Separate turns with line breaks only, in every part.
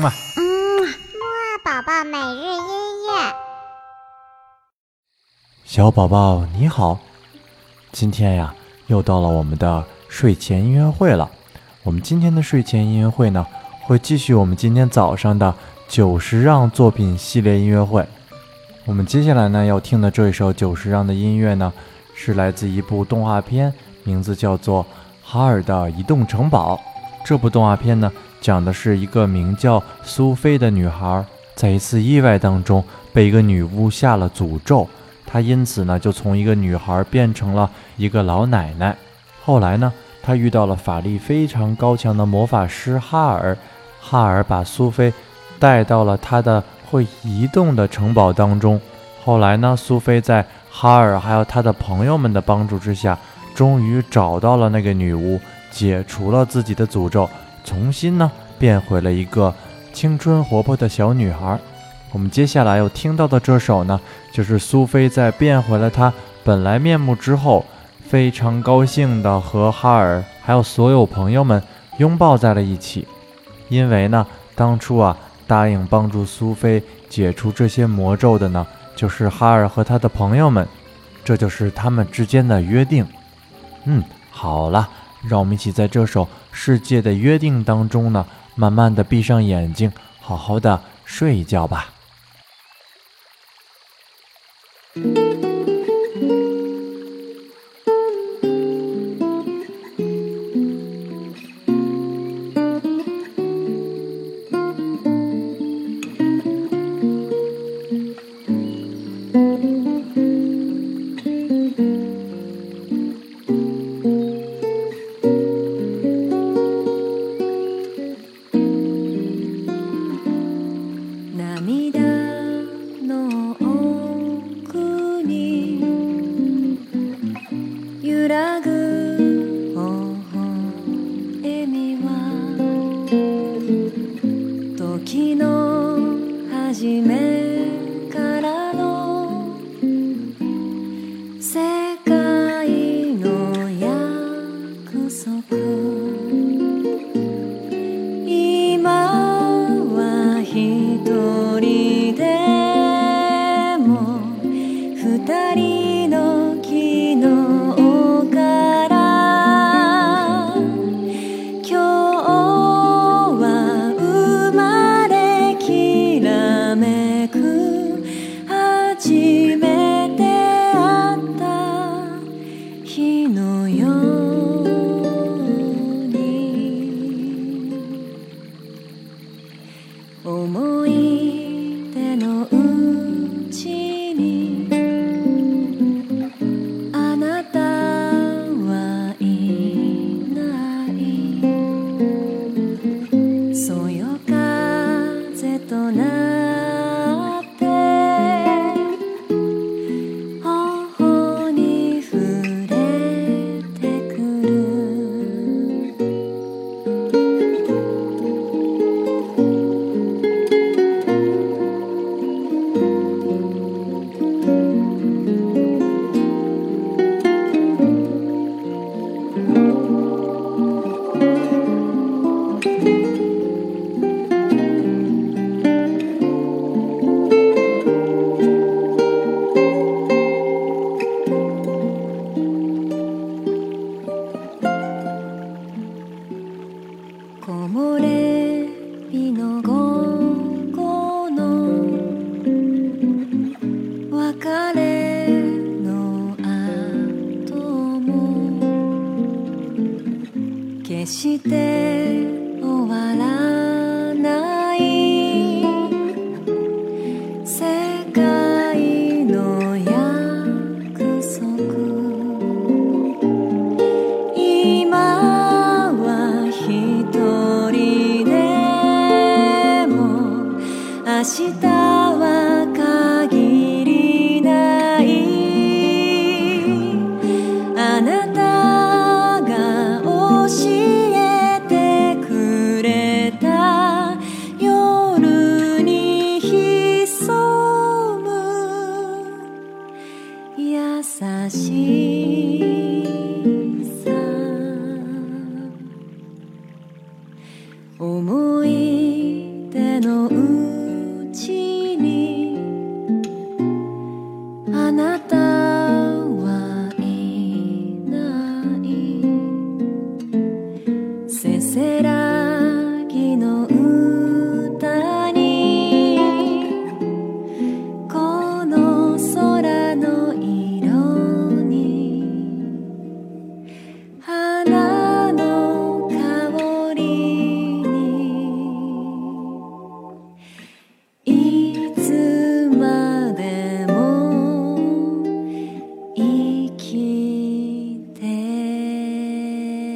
嗯嘛，
嗯，木二宝宝每日音乐。
小宝宝你好，今天呀又到了我们的睡前音乐会了。我们今天的睡前音乐会呢，会继续我们今天早上的久石让作品系列音乐会。我们接下来呢要听的这一首久石让的音乐呢，是来自一部动画片，名字叫做《哈尔的移动城堡》。这部动画片呢，讲的是一个名叫苏菲的女孩，在一次意外当中被一个女巫下了诅咒，她因此呢就从一个女孩变成了一个老奶奶。后来呢，她遇到了法力非常高强的魔法师哈尔，哈尔把苏菲带到了他的会移动的城堡当中。后来呢，苏菲在哈尔还有他的朋友们的帮助之下，终于找到了那个女巫。解除了自己的诅咒，重新呢变回了一个青春活泼的小女孩。我们接下来要听到的这首呢，就是苏菲在变回了她本来面目之后，非常高兴的和哈尔还有所有朋友们拥抱在了一起。因为呢，当初啊答应帮助苏菲解除这些魔咒的呢，就是哈尔和他的朋友们，这就是他们之间的约定。嗯，好了。让我们一起在这首《世界的约定》当中呢，慢慢的闭上眼睛，好好的睡一觉吧。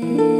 you.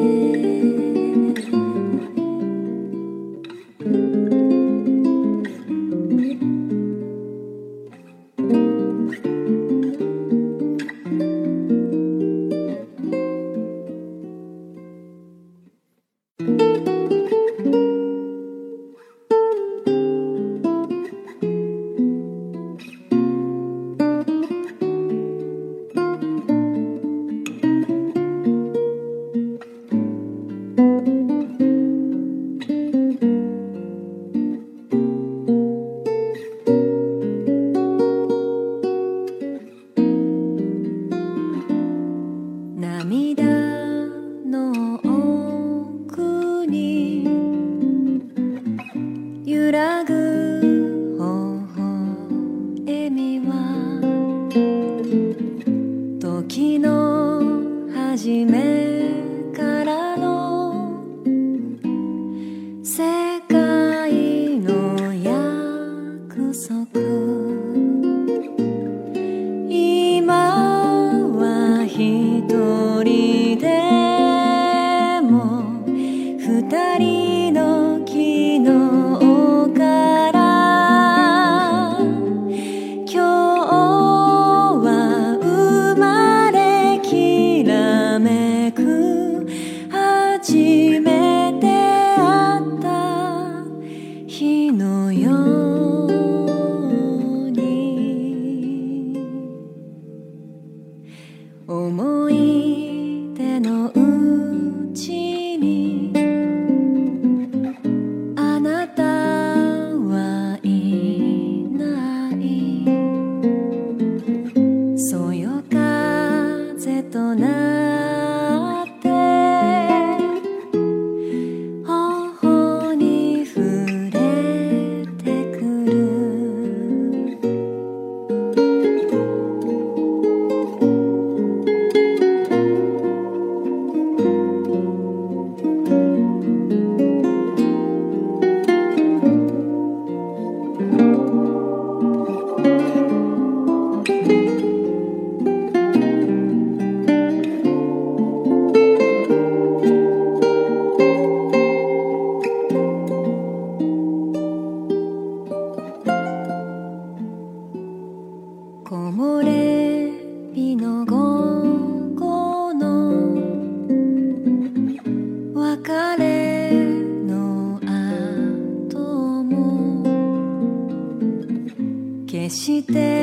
日の初めて